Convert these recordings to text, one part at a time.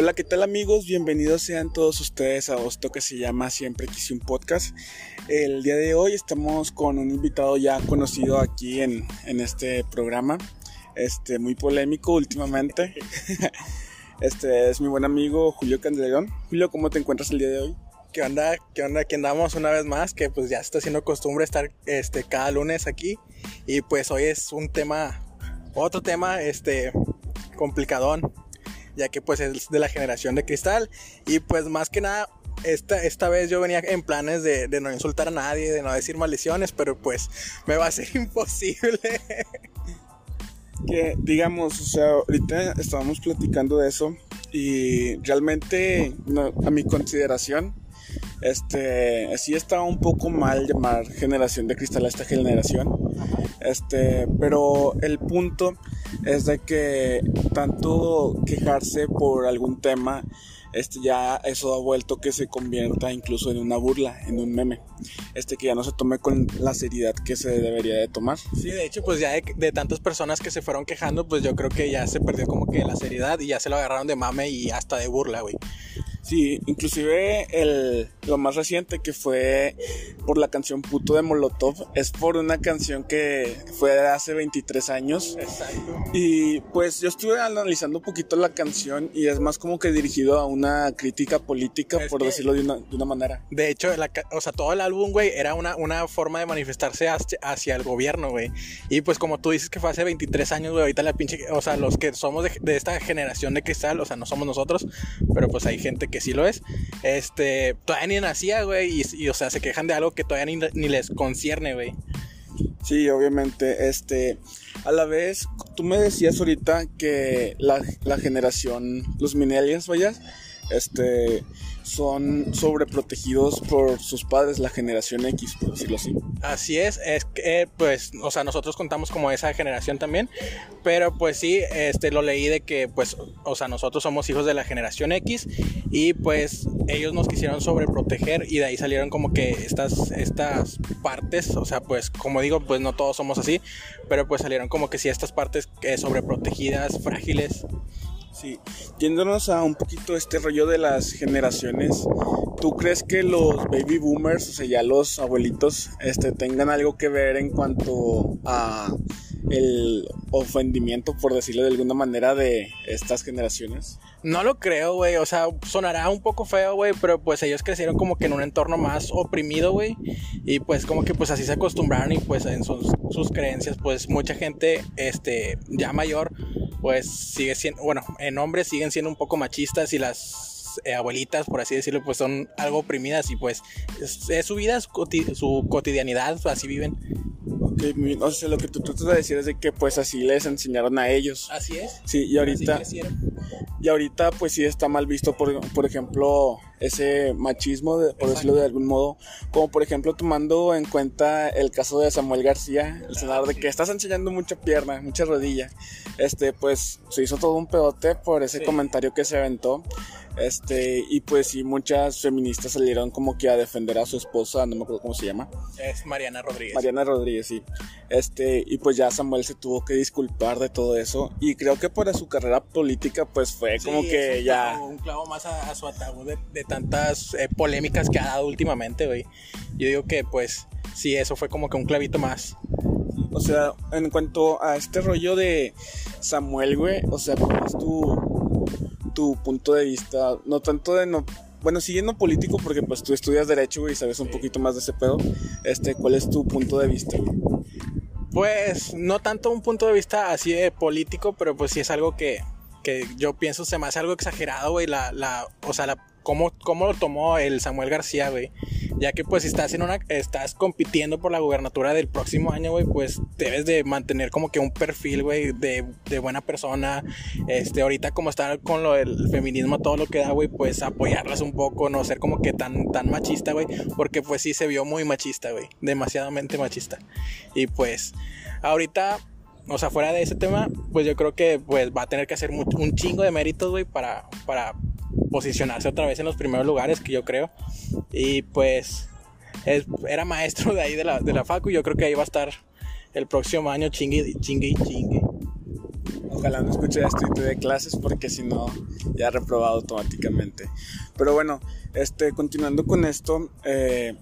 Hola, ¿qué tal amigos? Bienvenidos sean todos ustedes a esto que se llama Siempre Quise un Podcast. El día de hoy estamos con un invitado ya conocido aquí en, en este programa, este, muy polémico últimamente. Este es mi buen amigo Julio Candeleón. Julio, ¿cómo te encuentras el día de hoy? ¿Qué onda? ¿Qué onda? Aquí andamos una vez más, que pues ya está siendo costumbre estar este, cada lunes aquí. Y pues hoy es un tema, otro tema, este, complicadón, ya que pues es de la generación de cristal. Y pues más que nada, esta, esta vez yo venía en planes de, de no insultar a nadie, de no decir maldiciones, pero pues me va a ser imposible. que digamos, o sea, ahorita estábamos platicando de eso y realmente a mi consideración, este, sí está un poco mal llamar generación de cristal a esta generación, este, pero el punto es de que tanto quejarse por algún tema este ya eso ha vuelto que se convierta incluso en una burla, en un meme, este que ya no se tome con la seriedad que se debería de tomar. Sí, de hecho, pues ya de, de, tantas personas que se fueron quejando, pues yo creo que ya se perdió como que la seriedad y ya se lo agarraron de mame y hasta de burla, güey. Sí, inclusive el, lo más reciente que fue por la canción Puto de Molotov es por una canción que fue de hace 23 años. Exacto. Y pues yo estuve analizando un poquito la canción y es más como que dirigido a una crítica política, es por que, decirlo de una, de una, manera. De hecho, la, o sea, todo el álbum, güey, era una, una forma de manifestarse hacia, hacia el gobierno, güey. Y pues como tú dices que fue hace 23 años, güey, ahorita la pinche, o sea, los que somos de, de esta generación de cristal, o sea, no somos nosotros, pero pues hay gente que sí lo es, este, todavía ni nacía, güey, y, y, o sea, se quejan de algo que todavía ni, ni les concierne, güey. Sí, obviamente, este, a la vez, tú me decías ahorita que la, la generación, los millennials, vayas, este, son sobreprotegidos por sus padres, la generación X, por decirlo así. Así es, es que, pues, o sea, nosotros contamos como esa generación también, pero pues sí, este, lo leí de que, pues, o sea, nosotros somos hijos de la generación X y pues ellos nos quisieron sobreproteger y de ahí salieron como que estas, estas partes, o sea, pues, como digo, pues no todos somos así, pero pues salieron como que sí estas partes eh, sobreprotegidas, frágiles. Sí, yéndonos a un poquito este rollo de las generaciones, ¿tú crees que los baby boomers, o sea, ya los abuelitos, este, tengan algo que ver en cuanto a el ofendimiento, por decirlo de alguna manera, de estas generaciones? No lo creo, güey. O sea, sonará un poco feo, güey, pero pues ellos crecieron como que en un entorno más oprimido, güey. Y pues como que pues así se acostumbraron y pues en sus, sus creencias, pues mucha gente, este, ya mayor, pues sigue siendo, bueno, en hombres siguen siendo un poco machistas y las eh, abuelitas, por así decirlo, pues son algo oprimidas y pues es, es su vida, es su cotidianidad, así viven. Okay, no sé, lo que tú tratas de decir es de que pues así les enseñaron a ellos. Así es. Sí, y ahorita... Y ahorita pues sí está mal visto, por, por ejemplo, ese machismo, de, por Exacto. decirlo de algún modo. Como por ejemplo tomando en cuenta el caso de Samuel García, el senador, de que estás enseñando mucha pierna, mucha rodilla. Este, pues se hizo todo un pedote por ese sí. comentario que se aventó. Este, y pues sí, muchas feministas salieron como que a defender a su esposa, no me acuerdo cómo se llama. Es Mariana Rodríguez. Mariana Rodríguez, sí. Este, y pues ya Samuel se tuvo que disculpar de todo eso. Y creo que para su carrera política, pues fue como sí, que un ya. Clavo, un clavo más a, a su ataúd de, de tantas eh, polémicas que ha dado últimamente, güey. Yo digo que, pues, sí, eso fue como que un clavito más. O sea, en cuanto a este rollo de Samuel, güey, o sea, ¿cuál es tu, punto de vista? No tanto de no. Bueno, siguiendo político, porque pues tú estudias Derecho, güey, y sabes un poquito más de ese pedo. Este, ¿cuál es tu punto de vista, güey? Pues no tanto un punto de vista así de político, pero pues sí es algo que, que yo pienso se me hace algo exagerado, güey, la, la, o sea, la, cómo, cómo lo tomó el Samuel García, güey. Ya que pues si estás en una, estás compitiendo por la gubernatura del próximo año, güey, pues debes de mantener como que un perfil, güey, de, de, buena persona. Este, ahorita como está con lo del feminismo, todo lo que da, güey, pues apoyarlas un poco, no ser como que tan, tan machista, güey. Porque pues sí se vio muy machista, güey. Demasiadamente machista. Y pues, ahorita o sea, fuera de ese tema, pues yo creo que pues va a tener que hacer un chingo de méritos, güey, para, para posicionarse otra vez en los primeros lugares, que yo creo. Y pues es, era maestro de ahí de la, de la Facu y yo creo que ahí va a estar el próximo año chingue, chingue chingue. Ojalá no escuche esto y te dé clases porque si no, ya reprobado automáticamente. Pero bueno, este, continuando con esto, eh,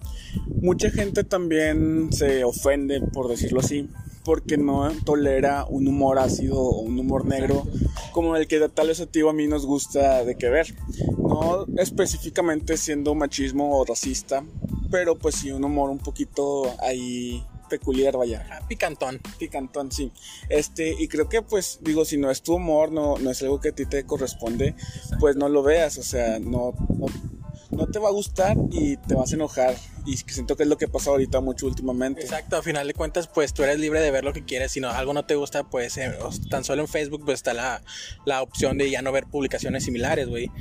mucha gente también se ofende, por decirlo así, porque no tolera un humor ácido o un humor negro como el que tal vez a ti o a mí nos gusta de que ver. No específicamente siendo machismo o racista, pero pues sí un humor un poquito ahí peculiar, vaya. Picantón. Picantón, sí. Este, y creo que pues, digo, si no es tu humor, no, no es algo que a ti te corresponde, pues no lo veas, o sea, no, no no te va a gustar y te vas a enojar. Y siento que es lo que pasa ahorita mucho últimamente. Exacto, a final de cuentas, pues tú eres libre de ver lo que quieres. Si no, algo no te gusta, pues eh, tan solo en Facebook pues está la, la opción de ya no ver publicaciones similares, güey.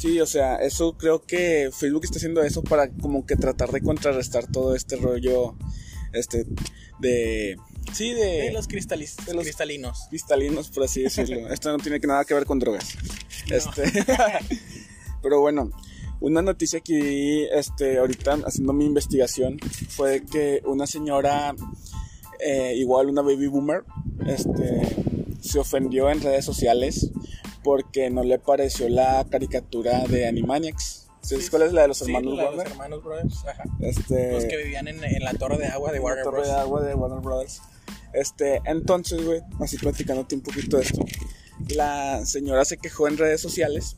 Sí, o sea, eso creo que Facebook está haciendo eso para como que tratar de contrarrestar todo este rollo, este, de... Sí, de, los, cristalis, de los cristalinos. Cristalinos, por así decirlo. Esto no tiene nada que ver con drogas. Este, pero bueno, una noticia que vi este, ahorita haciendo mi investigación fue que una señora, eh, igual una baby boomer, este, se ofendió en redes sociales porque no le pareció la caricatura de Animaniacs. ¿Sabes cuál es la de los hermanos sí, Los hermanos Brothers, ajá. Este, los que vivían en, en, la torre de agua de Warner Bros. La torre de agua de Warner Brothers. Este, entonces, güey, así platicándote un poquito de esto, la señora se quejó en redes sociales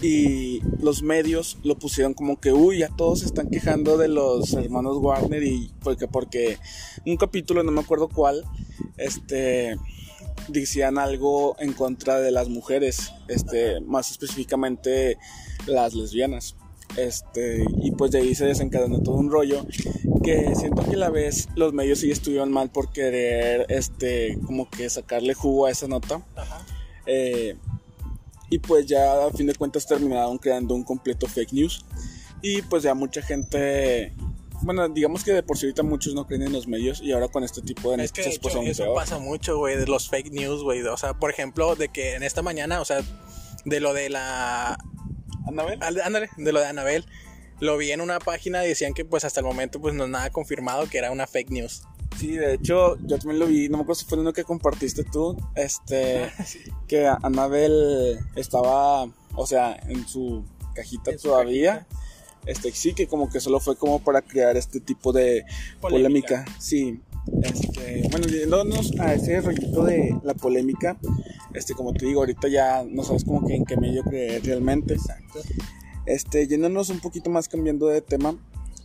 y los medios lo pusieron como que, uy, ya todos se están quejando de los hermanos Warner y porque, porque un capítulo, no me acuerdo cuál, este, decían algo en contra de las mujeres, este, más específicamente las lesbianas. Este, y pues de ahí se desencadenó todo un rollo que siento que a la vez los medios sí estuvieron mal por querer, este, como que sacarle jugo a esa nota. Eh, y pues ya a fin de cuentas terminaron creando un completo fake news. Y pues ya mucha gente bueno, digamos que de por sí ahorita muchos no creen en los medios y ahora con este tipo de noticias es que, pues Eso pasa mucho, güey, de los fake news, güey. O sea, por ejemplo, de que en esta mañana, o sea, de lo de la... ¿Anabel? Ándale, de lo de Anabel. Lo vi en una página y decían que pues hasta el momento pues no es nada confirmado que era una fake news. Sí, de hecho, yo también lo vi, no me acuerdo si fue uno que compartiste tú, este, que Anabel estaba, o sea, en su cajita todavía. Este, sí, que como que solo fue como para crear este tipo de polémica. Sí. Este, bueno, yéndonos a ese rollito de la polémica, este, como te digo, ahorita ya no sabes como que en qué medio creer realmente. Exacto. Este, yéndonos un poquito más cambiando de tema,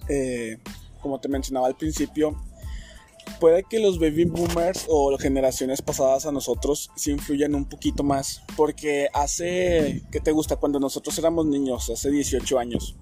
eh, como te mencionaba al principio, puede que los baby boomers o generaciones pasadas a nosotros se influyan un poquito más. Porque hace, ¿qué te gusta? Cuando nosotros éramos niños, hace 18 años,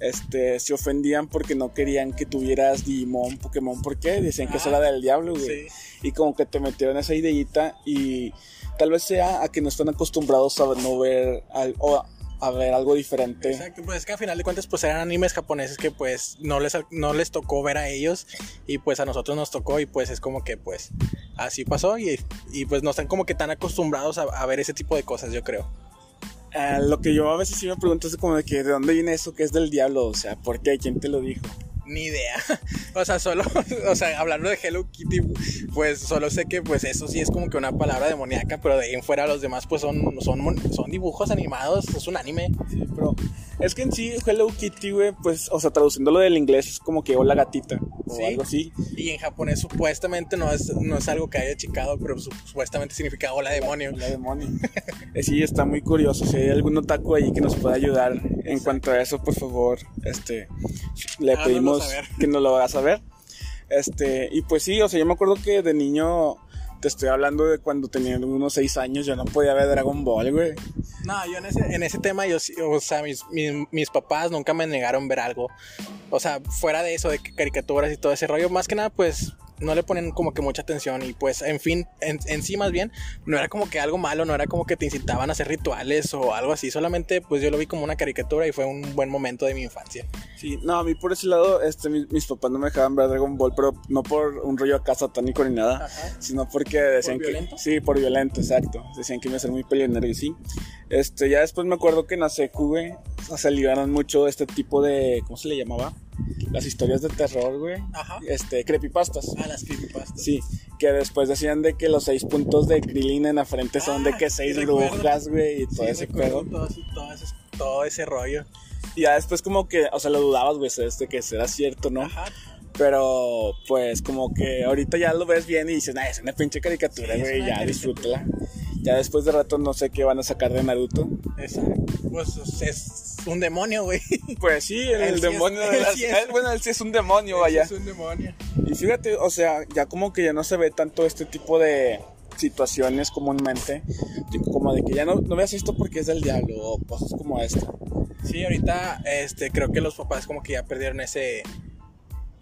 este, se ofendían porque no querían que tuvieras Digimon, Pokémon. ¿Por qué? Decían que eso era del diablo, güey. Y como que te metieron esa ideita y tal vez sea a que no están acostumbrados a no ver al, a ver algo diferente. Exacto, pues es que al final de cuentas pues eran animes japoneses que pues no les, no les tocó ver a ellos y pues a nosotros nos tocó y pues es como que pues así pasó y, y pues no están como que tan acostumbrados a, ver ese tipo de cosas yo creo. Eh, lo que yo a veces sí me pregunto es como de que de dónde viene eso que es del diablo, o sea, ¿por qué? ¿Quién te lo dijo? Ni idea. o sea, solo, o sea, hablando de Hello Kitty, pues solo sé que pues eso sí es como que una palabra demoníaca, pero de ahí en fuera los demás pues son, son, son dibujos animados, es un anime. Sí, pero es que en sí Hello Kitty, güey, pues, o sea, traduciéndolo del inglés es como que hola gatita o algo así. Y en japonés supuestamente no es, no es algo que haya chicado, pero supuestamente significa hola demonio. Hola demonio. Eh, sí, está muy curioso. Si hay algún otaku ahí que nos pueda ayudar en cuanto a eso, por favor, este, le pedimos que nos lo hagas saber. Este, y pues sí, o sea, yo me acuerdo que de niño te estoy hablando de cuando tenía unos 6 años, yo no podía ver Dragon Ball, güey. No, yo en ese, en ese tema, yo, o sea, mis, mis, papás nunca me negaron ver algo. O sea, fuera de eso, de caricaturas y todo ese rollo, más que nada, pues no le ponen como que mucha atención y pues en fin, en, sí más bien, no era como que algo malo, no era como que te incitaban a hacer rituales o algo así, solamente pues yo lo vi como una caricatura y fue un buen momento de mi infancia. Sí, no, a mí por ese lado, este, mis, papás no me dejaban ver Dragon Ball, pero no por un rollo acá satánico ni nada, sino porque decían ¿Por que... Violento? Sí, por violento, exacto. Decían que iba a ser muy peleonero y sí. Este, ya después me acuerdo que en la secu, güey, se mucho este tipo de... ¿Cómo se le llamaba? Las historias de terror, güey. Ajá. Este, creepypastas. Ah, las creepypastas. Sí, que después decían de que los seis puntos de Krillin en la frente son de Ah, que seis sí brujas, güey, y todo Sí, ese pedo. todo, ese- todo ese, todo ese rollo. Y ya después como que, o sea, lo dudabas, güey, este, que será cierto, ¿no? Ajá. Pero, pues, como que ahorita ya lo ves bien y dices, nah, es una pinche caricatura, Sí, güey, una ya disfrútala. Ya después de rato no sé qué van a sacar de Naruto. Exacto. Pues es un demonio, güey. Pues sí, el, sí es- demonio de las... sí es- bueno, él sí es un demonio, vaya. Es un demonio. Y fíjate, o sea, ya como que ya no se ve tanto este tipo de situaciones comúnmente. Tipo, Como de que ya no, no veas esto porque es del diablo o cosas como esta. Sí, ahorita este, creo que los papás como que ya perdieron ese,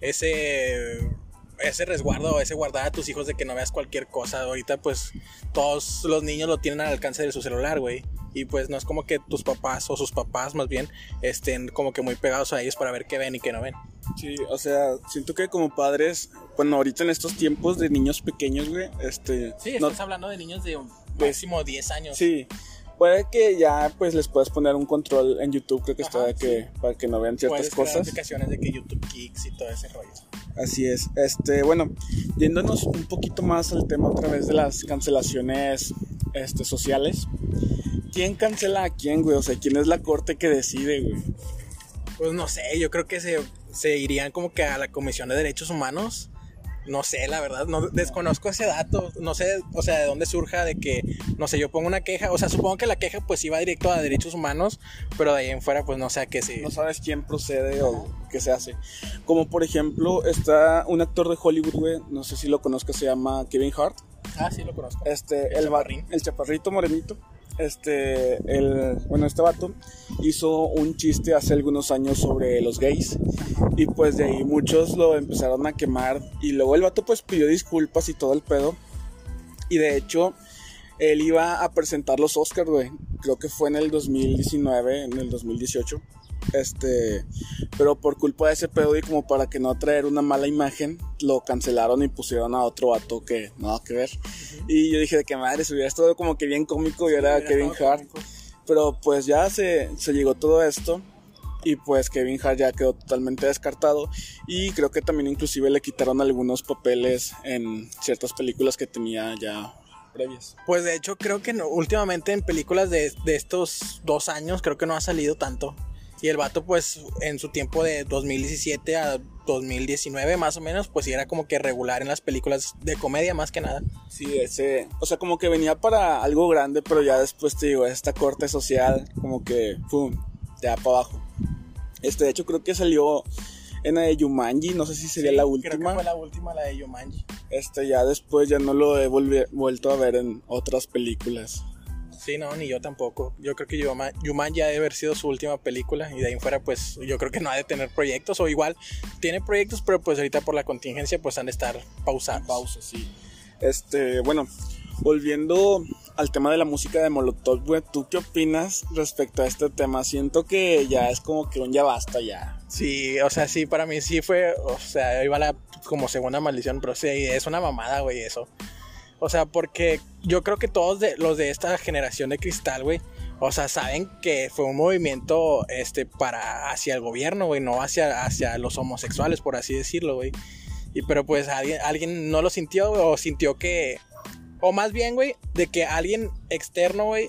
ese, ese resguardo, ese guardar a tus hijos de que no veas cualquier cosa. Ahorita pues todos los niños lo tienen al alcance de su celular, güey. Y pues no es como que tus papás o sus papás más bien estén como que muy pegados a ellos para ver qué ven y qué no ven. Sí, o sea, siento que como padres, bueno, ahorita en estos tiempos de niños pequeños, güey, este... Sí, no- estás hablando de niños de máximo 10 años. sí, puede que ya pues les puedas poner un control en YouTube, creo que está Ajá, de que, para que no vean ciertas Puedes cosas. aplicaciones de que YouTube Kicks y todo ese rollo. Así es. Este, bueno, yéndonos un poquito más al tema otra vez de las cancelaciones este, sociales. ¿Quién cancela a quién, güey? O sea, ¿quién es la corte que decide, güey? Pues no sé, yo creo que se, se irían como que a la Comisión de Derechos Humanos. No sé, la verdad, no desconozco ese dato. No sé, o sea, de dónde surja de que, no sé, yo pongo una queja. O sea, supongo que la queja pues iba directo a derechos humanos, pero de ahí en fuera pues no sé a qué se... No sabes quién procede o qué se hace. Como por ejemplo, está un actor de Hollywood, güey, no sé si lo conozcas, se llama Kevin Hart. Ah, sí, lo conozco. Este, El el, chaparrín. el chaparrito morenito. Este, el, bueno, este vato hizo un chiste hace algunos años sobre los gays. Y pues de ahí muchos lo empezaron a quemar. Y luego el vato pues pidió disculpas y todo el pedo. Y de hecho, él iba a presentar los Oscars, güey. Creo que fue en el 2019, en el 2018. Este, pero por culpa de ese pedo y como para que no traer una mala imagen, lo cancelaron y pusieron a otro vato que nada que ver. Y yo dije de que madre, se hubiera estado como que bien cómico y era Kevin Hart. cómico. Pero pues ya se, se llegó todo esto y pues Kevin Hart ya quedó totalmente descartado y creo que también inclusive le quitaron algunos papeles en ciertas películas que tenía ya previas. Pues de hecho creo que no- últimamente en películas de, de estos dos años creo que no ha salido tanto. Y el vato pues en su tiempo de 2017 a 2019 más o menos pues sí era como que regular en las películas de comedia más que nada. Sí, ese, o sea, como que venía para algo grande, pero ya después te digo, esta corte social, como que, pum, ya para abajo. Este, de hecho, creo que salió en la de Yumanji, no sé si sería la Creo que última. fue la última la de Yumanji. Este, ya después ya no lo he vuelto a ver en otras películas. Sí, no, ni yo tampoco. Yo creo que Yuma- Yumanji ha de haber sido su última película y de ahí en fuera pues yo creo que no ha de tener proyectos o igual tiene proyectos pero pues ahorita por la contingencia pues han de estar pausados. Pausa, sí. Este, bueno, volviendo al tema de la música de Molotov, güey, ¿tú qué opinas respecto a este tema? Siento que ya es como que un ya basta ya. Sí, o sea, sí, para mí sí fue, o sea, iba la como segunda maldición, pero sí, es una mamada, güey, eso. O sea, porque yo creo que todos los de esta generación de cristal, güey, o sea, saben que fue un movimiento este, para hacia el gobierno, güey, no hacia, hacia los homosexuales, por así decirlo, güey. Y pero pues alguien, alguien no lo sintió, o sintió que, o más bien, güey, de que alguien externo, güey,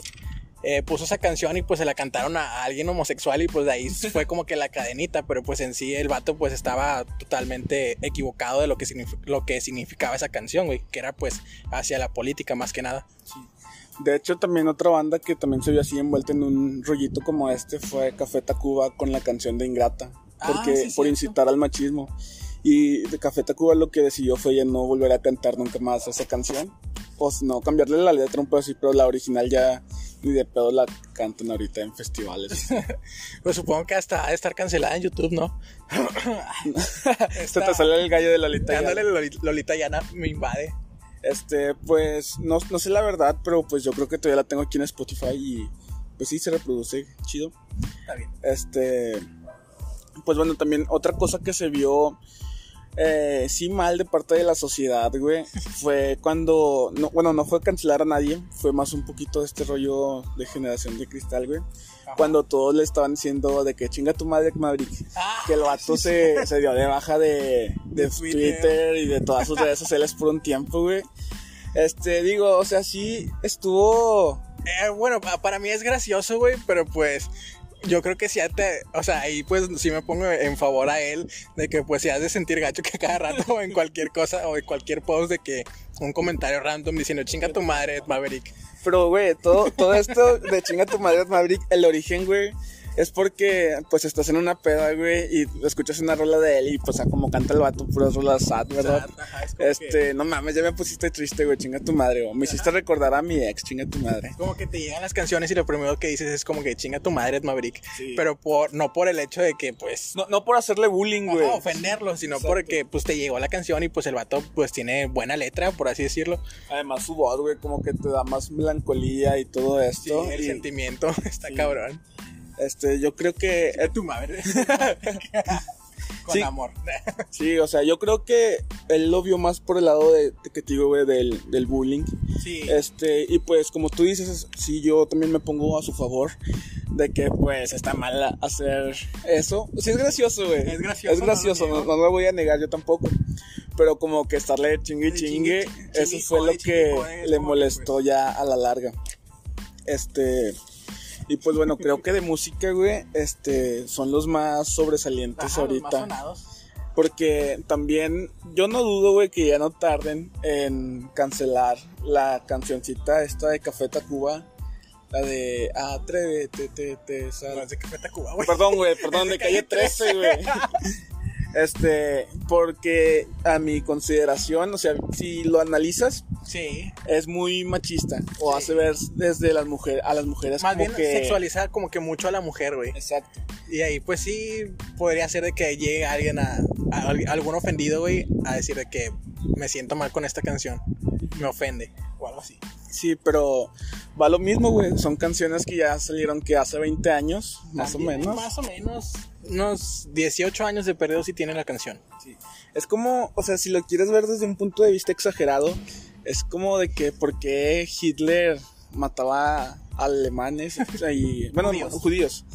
eh, puso esa canción y pues se la cantaron a alguien homosexual y pues de ahí fue como que la cadenita, pero pues en sí el vato pues estaba totalmente equivocado de lo que, lo que significaba esa canción, güey, que era pues hacia la política más que nada. De hecho, también otra banda que también se vio así envuelta en un rollito como este fue Café Tacuba con la canción de Ingrata. Ah, Porque, sí, por incitar al machismo. Y de Café Tacuba lo que decidió fue ya no volver a cantar nunca más esa canción. O no, cambiarle la letra un poco así, pero la original ya ni de pedo la cantan ahorita en festivales. Pues supongo que hasta ha de estar cancelada en YouTube, ¿no? Se te sale el gallo de Lolita. Loli- Lolita Yana me invade. Este, pues, no, no sé la verdad, pero pues yo creo que todavía la tengo aquí en Spotify y pues sí se reproduce chido. Está bien. Este, pues bueno, también otra cosa que se vio eh, sí mal de parte de la sociedad, güey, fue cuando, no, bueno, no fue cancelar a nadie, fue más un poquito de este rollo de generación de cristal, güey. Cuando todos le estaban diciendo de que chinga tu madre Maverick, Ah, que el vato se, se dio de baja de, de Twitter. Twitter. y de todas sus redes sociales por un tiempo, güey. Este, digo, o sea, sí estuvo Eh, bueno, pa- para mí es gracioso, güey, pero pues yo creo que si te, o sea, ahí pues sí me pongo en favor a él de que pues si has de sentir gacho que cada rato en cualquier cosa o en cualquier post de que un comentario random diciendo chinga tu madre Maverick. Pero, güey, todo, todo esto de chinga tu madre Maverick, el origen, güey, es porque, pues, estás en una peda, güey, y escuchas una rola de él y, pues, a como canta el vato, puras rolas sad, ¿verdad? Ajá, es como Este, que- no mames, ya me pusiste triste, güey, chinga tu madre, o me hiciste recordar a mi ex, chinga tu madre. como que te llegan las canciones y lo primero que dices es como que chinga tu madre Ed Maverick, Sí. pero por no por el hecho de que pues No, no por hacerle bullying, güey. ofenderlo, sino Exacto. porque pues te llegó la canción y pues el vato pues tiene buena letra, por así decirlo. Además, su voz, güey, como que te da más melancolía y todo Sí, esto. el y, sentimiento está Sí. cabrón. Este, yo creo que De tu madre. Con Sí. amor. Sí, o sea, yo creo que él lo vio más por el lado de, de que te digo, güey, del, del bullying. Sí. Este, y pues como tú dices, sí, yo también me pongo a su favor de que pues está mal hacer eso. Sí, es gracioso, güey. Es gracioso, Es gracioso, no no, lo no, niego. lo voy a negar yo tampoco. Pero como que estarle chingue chingue, chingue, eso fue lo que es le molestó ya a la larga. Este. Y pues bueno, creo que de música, güey, este, son los más sobresalientes Ajá, los ahorita. más sonados. Porque también yo no dudo, güey, que ya no tarden en cancelar la cancioncita esta de Café Tacuba. La de Atrévete, te, te, sal- No, es de Café Tacuba, güey. Perdón, güey, perdón, de calle 13, güey. Este, porque a mi consideración, o sea, si lo analizas, Sí. es muy machista. O Sí. hace ver desde las mujeres, a las mujeres Más como bien que... sexualizar como que mucho a la mujer, güey. Exacto. Y ahí pues sí podría ser de que llegue alguien a, a al- algún ofendido, güey, a decir de que me siento mal con esta canción. Me ofende o algo así. Sí, pero va lo mismo, güey. Son canciones que ya salieron que hace 20 años, más También, o menos. Más o menos. Unos 18 años de perdido si tiene la canción. Sí. Es como, o sea, si lo quieres ver desde un punto de vista exagerado, es como de que por qué Hitler mataba alemanes y, bueno, Judíos. judíos.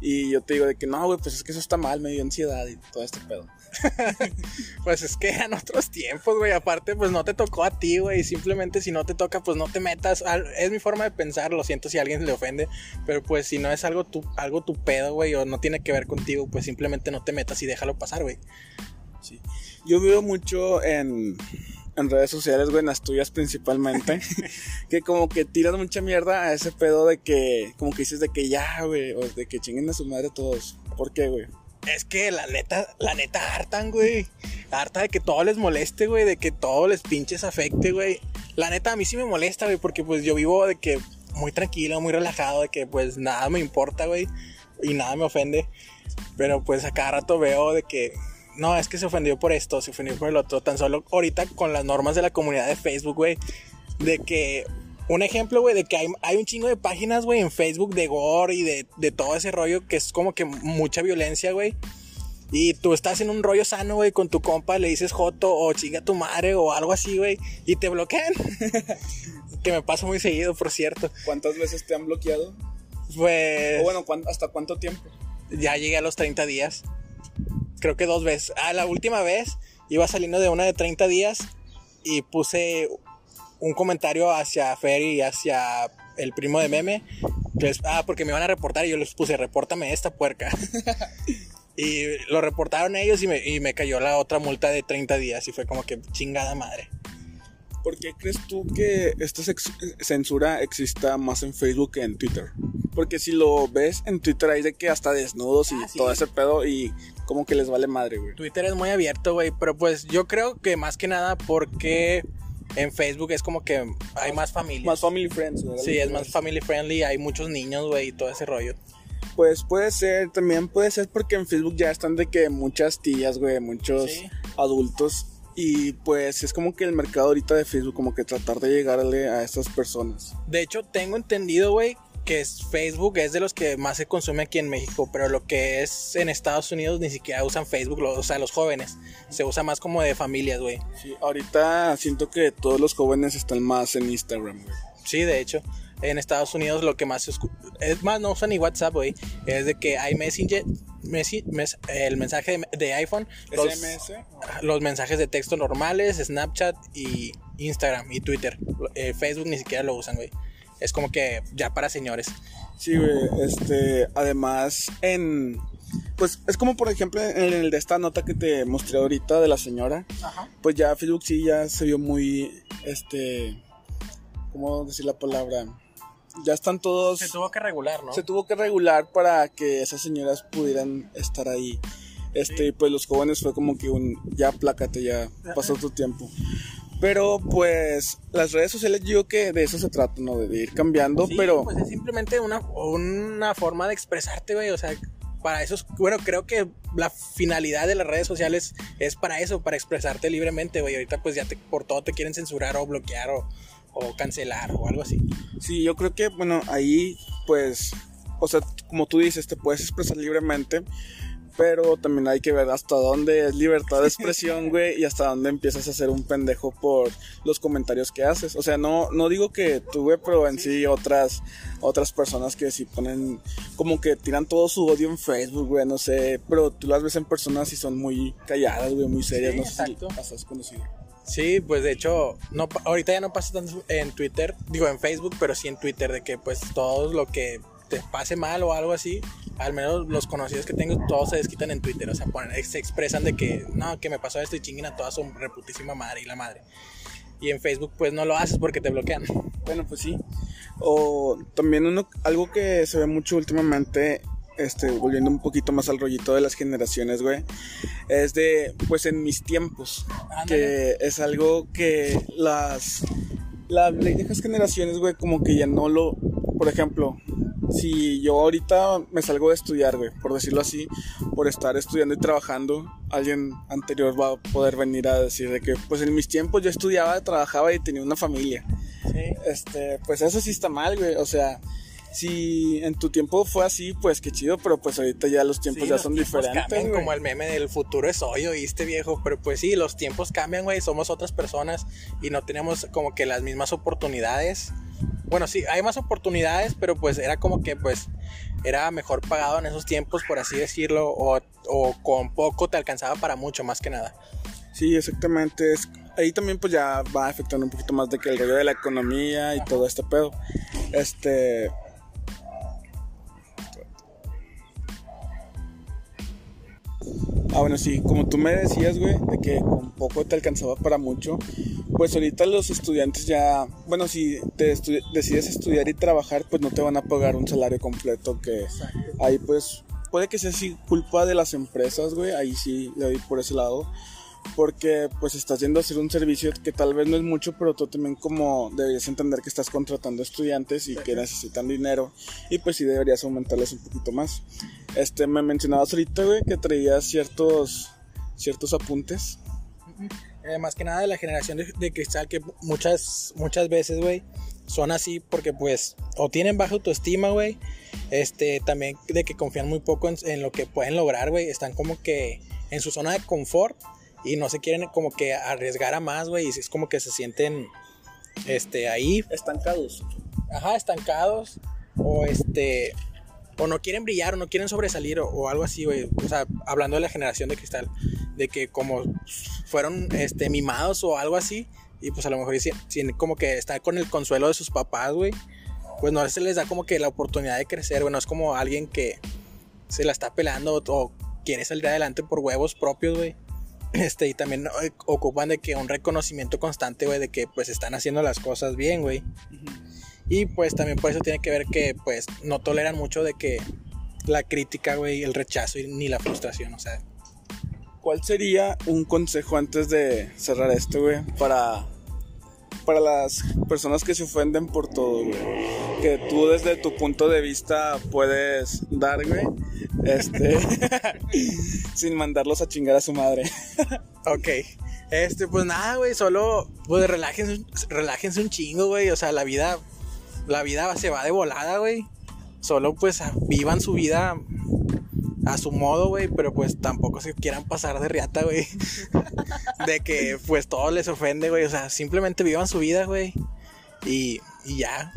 Y yo te digo de que no, güey, pues es que eso está mal, me dio ansiedad y todo este pedo. Pues es que eran otros tiempos, güey. Aparte, pues no te tocó a ti, güey. Simplemente si no te toca, pues no te metas. Es mi forma de pensar, lo siento si a alguien le ofende. Pero pues si no es algo tu, algo tu pedo, güey, o no tiene que ver contigo, pues simplemente no te metas y déjalo pasar, güey. Sí. Yo veo mucho en, en redes sociales, güey, en las tuyas principalmente, que como que tiras mucha mierda a ese pedo de que, como que dices de que ya, güey, o de que chinguen a su madre todos. ¿Por qué, güey? Es que la neta, la neta hartan, güey. Harta de que todo les moleste, güey. De que todo les pinches afecte, güey. La neta, a mí sí me molesta, güey. Porque pues yo vivo de que muy tranquilo, muy relajado. De que pues nada me importa, güey. Y nada me ofende. Pero pues a cada rato veo de que... No, es que se ofendió por esto, se ofendió por el otro. Tan solo ahorita con las normas de la comunidad de Facebook, güey. De que... Un ejemplo, güey, de que hay, hay un chingo de páginas, güey, en Facebook de gore y de, de todo ese rollo que es como que mucha violencia, güey. Y tú estás en un rollo sano, güey, con tu compa, le dices joto o chinga tu madre o algo así, güey, y te bloquean. que me pasa muy seguido, por cierto. ¿Cuántas veces te han bloqueado? Pues O bueno, ¿cuán- ¿hasta cuánto tiempo? ya llegué a los 30 días. Creo que dos veces. Ah, la última vez iba saliendo de una de 30 días y puse un comentario hacia Fer y hacia el primo de Meme. que les- ah, porque me iban a reportar y yo les puse, repórtame esta puerca. y lo reportaron ellos y me, y me cayó la otra multa de 30 días y fue como que chingada madre. ¿Por qué crees tú que esta censura exista más en Facebook que en Twitter? Porque si lo ves en Twitter hay de que hasta desnudos y Ah, sí. todo ese pedo y como que les vale madre, güey. Twitter es muy abierto, güey, pero pues yo creo que más que nada porque en Facebook es como que hay más familias. Más family friends, güey. Sí, es más family friendly, hay muchos niños, güey, y todo ese rollo. Pues puede ser, también puede ser porque en Facebook ya están de que muchas tías, güey, muchos Sí. adultos. Y pues es como que el mercado ahorita de Facebook, como que tratar de llegarle a estas personas. De hecho, tengo entendido, güey, que es Facebook es de los que más se consume aquí en México, pero lo que es en Estados Unidos ni siquiera usan Facebook, o sea, los jóvenes. Se usa más como de familias, güey. Sí, ahorita siento que todos los jóvenes están más en Instagram, güey. Sí, de hecho. En Estados Unidos lo que más se es más, no usan ni WhatsApp, güey. Es de que hay Messenger, Messi- mes- el mensaje de, de iPhone, los, SMS. los mensajes de texto normales, Snapchat y Instagram y Twitter. Eh, Facebook ni siquiera lo usan, güey. Es como que ya para señores. Sí, güey, este, además en, pues es como por ejemplo en el de esta nota que te mostré ahorita de la señora, Ajá. pues ya Facebook sí ya se vio muy, este, ¿cómo decir la palabra? Ya están todos, Se tuvo que regular, ¿no? se tuvo que regular para que esas señoras pudieran estar ahí. Este, y pues los jóvenes fue como que un, ya plácate, ya pasó tu tiempo. Pero pues las redes sociales yo que de eso se trata, ¿no? De ir cambiando, Sí, pero... Pues es simplemente una, una forma de expresarte, güey. O sea, para eso, es- bueno, creo que la finalidad de las redes sociales es para eso, para expresarte libremente, güey. Ahorita pues ya te, por todo te quieren censurar o bloquear o, o cancelar o algo así. Sí, yo creo que, bueno, ahí, pues, o sea, como tú dices, te puedes expresar libremente, pero también hay que ver hasta dónde es libertad de expresión, güey, y hasta dónde empiezas a ser un pendejo por los comentarios que haces. O sea, no, no digo que tú, güey, pero en sí otras, otras personas que sí ponen, como que tiran todo su odio en Facebook, güey, no sé, pero tú las ves en personas y son muy calladas, güey, muy serias, Sí, no sé exacto. si las has conocido. Sí, pues de hecho, no, ahorita ya no pasa tanto en Twitter, digo en Facebook, pero sí en Twitter, de que pues todo lo que te pase mal o algo así, al menos los conocidos que tengo, todos se desquitan en Twitter, o sea, ponen- se expresan de que, no, que me pasó esto y chinguen a toda su reputísima madre y la madre. Y en Facebook pues no lo haces porque te bloquean. Bueno, pues sí. O también uno, algo que se ve mucho últimamente, este, volviendo un poquito más al rollito de las generaciones, güey, es de, pues en mis tiempos, que es algo que las, las viejas generaciones, güey, como que ya no lo, por ejemplo, si yo ahorita me salgo de estudiar, güey, por decirlo así, por estar estudiando y trabajando, alguien anterior va a poder venir a decir de que, pues en mis tiempos yo estudiaba, trabajaba y tenía una familia Sí. este, pues eso sí está mal, güey. O sea, si en tu tiempo fue así, pues qué chido, pero pues ahorita ya los tiempos Sí, ya los son tiempos diferentes, cambian, como el meme del futuro es hoy, oíste viejo, pero pues sí, los tiempos cambian, güey, somos otras personas y no tenemos como que las mismas oportunidades. Bueno, sí, hay más oportunidades, pero pues era como que pues era mejor pagado en esos tiempos, por así decirlo, o, o con poco te alcanzaba para mucho, más que nada. Sí, exactamente. Es, ahí también pues ya va afectando un poquito más de que el rollo de la economía y todo este pedo. Este... Ah, bueno, sí, como tú me decías, güey, de que con poco te alcanzaba para mucho, pues ahorita los estudiantes ya, bueno, si te estu- decides estudiar y trabajar, pues no te van a pagar un salario completo que ahí pues puede que sea así culpa de las empresas, güey, ahí sí le doy por ese lado, porque pues estás yendo a hacer un servicio que tal vez no es mucho, pero tú también como deberías entender que estás contratando estudiantes y que necesitan dinero y pues sí deberías aumentarles un poquito más. Este, me mencionabas ahorita, güey, que traías ciertos, ciertos apuntes. Eh, más que nada de la generación de, de cristal que muchas muchas veces, güey, son así porque pues o tienen baja autoestima, güey, este también de que confían muy poco en, en lo que pueden lograr, güey, están como que en su zona de confort y no se quieren como que arriesgar a más, güey, y es como que se sienten este ahí, Estancados. ajá, estancados o este o no quieren brillar o no quieren sobresalir o, algo así, güey. O sea, hablando de la generación de cristal, de que como fueron este, mimados o algo así, y pues a lo mejor si- si como que están con el consuelo de sus papás, güey, pues no se les da como que la oportunidad de crecer, güey. No es como alguien que se la está pelando o, quiere salir adelante por huevos propios, güey. Este, y también ocupan de que un reconocimiento constante, güey, de que pues están haciendo las cosas bien, güey. Y pues también por eso tiene que ver que pues no toleran mucho de que la crítica, güey, el rechazo y ni la frustración, o sea, ¿Cuál sería un consejo antes de cerrar esto, güey? Para, para las personas que se ofenden por todo, güey. Que tú desde tu punto de vista puedes dar, güey. Este. sin mandarlos a chingar a su madre. ok. Este, pues nada, güey, solo pues relájense, relájense un chingo, güey, o sea, la vida la vida se va de volada, güey. Solo pues vivan su vida a su modo, güey, pero pues tampoco se quieran pasar de riata, güey. de que pues todo les ofende, güey. O sea, simplemente vivan su vida, güey. Y, y ya.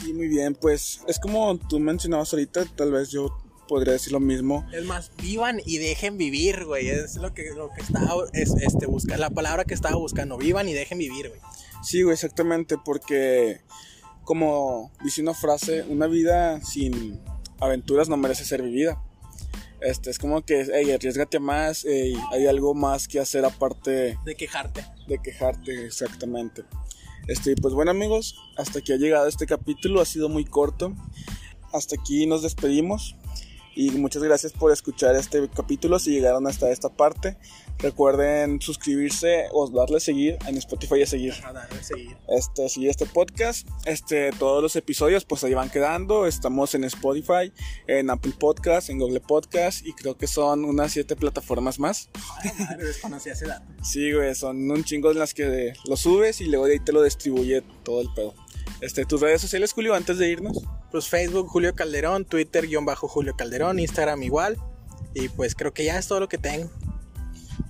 Sí, muy bien, pues es como tú mencionabas ahorita, tal vez yo podría decir lo mismo. Es más, vivan y dejen vivir, güey. Es lo que, lo que estaba, es, este, busca, la palabra que estaba buscando. Vivan y dejen vivir, güey. Sí, güey, exactamente, porque como dice una frase, una vida sin aventuras no merece ser vivida. Este, es como que, hey, arriesgate más, hay algo más que hacer aparte de quejarte. De quejarte, exactamente. Este, pues bueno amigos, hasta aquí ha llegado este capítulo, ha sido muy corto. Hasta aquí nos despedimos. Y muchas gracias por escuchar este capítulo si llegaron hasta esta parte. Recuerden suscribirse o darle seguir en Spotify a seguir. darle seguir. Este, seguir este podcast. Este, todos los episodios pues ahí van quedando. Estamos en Spotify, en Apple Podcast, en Google Podcast y creo que son unas siete plataformas más. Ay, madre, desconocí ese dato. sí, güey, son un chingo en las que lo subes y luego de ahí te lo distribuye todo el pedo. Este, tus redes sociales, Julio, antes de irnos. Pues Facebook, Julio Calderón, Twitter, guion bajo Julio Calderón, Instagram igual. Y pues creo que ya es todo lo que tengo.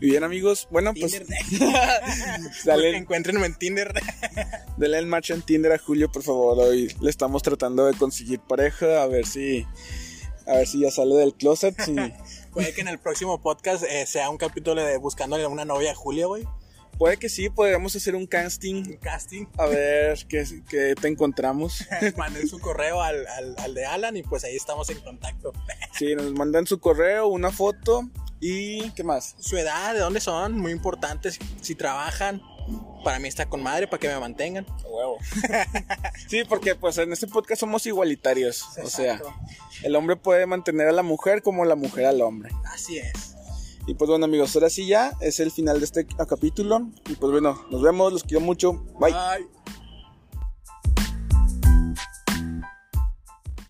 Y bien, amigos, bueno, pues. dale, encuéntrenme en Tinder. dale el match en Tinder a Julio, por favor. Hoy le estamos tratando de conseguir pareja, a ver si. A ver si ya sale del closet. Puede que en el próximo podcast eh, sea un capítulo de buscándole una novia a Julio, güey. Puede que sí, podríamos hacer un casting. casting. A ver qué, qué te encontramos. Manden su correo al, al, de Alan y pues ahí estamos en contacto. sí, nos mandan su correo, una foto y ¿qué más? Su edad, de dónde son, muy importantes. Si trabajan, para mí está con madre, para que me mantengan. Huevo. sí, porque pues en este podcast somos igualitarios. O sea, el hombre puede mantener a la mujer como la mujer al hombre. Así es. Y pues bueno amigos, ahora sí ya es el final de este capítulo. Y pues bueno, nos vemos, los quiero mucho. Bye.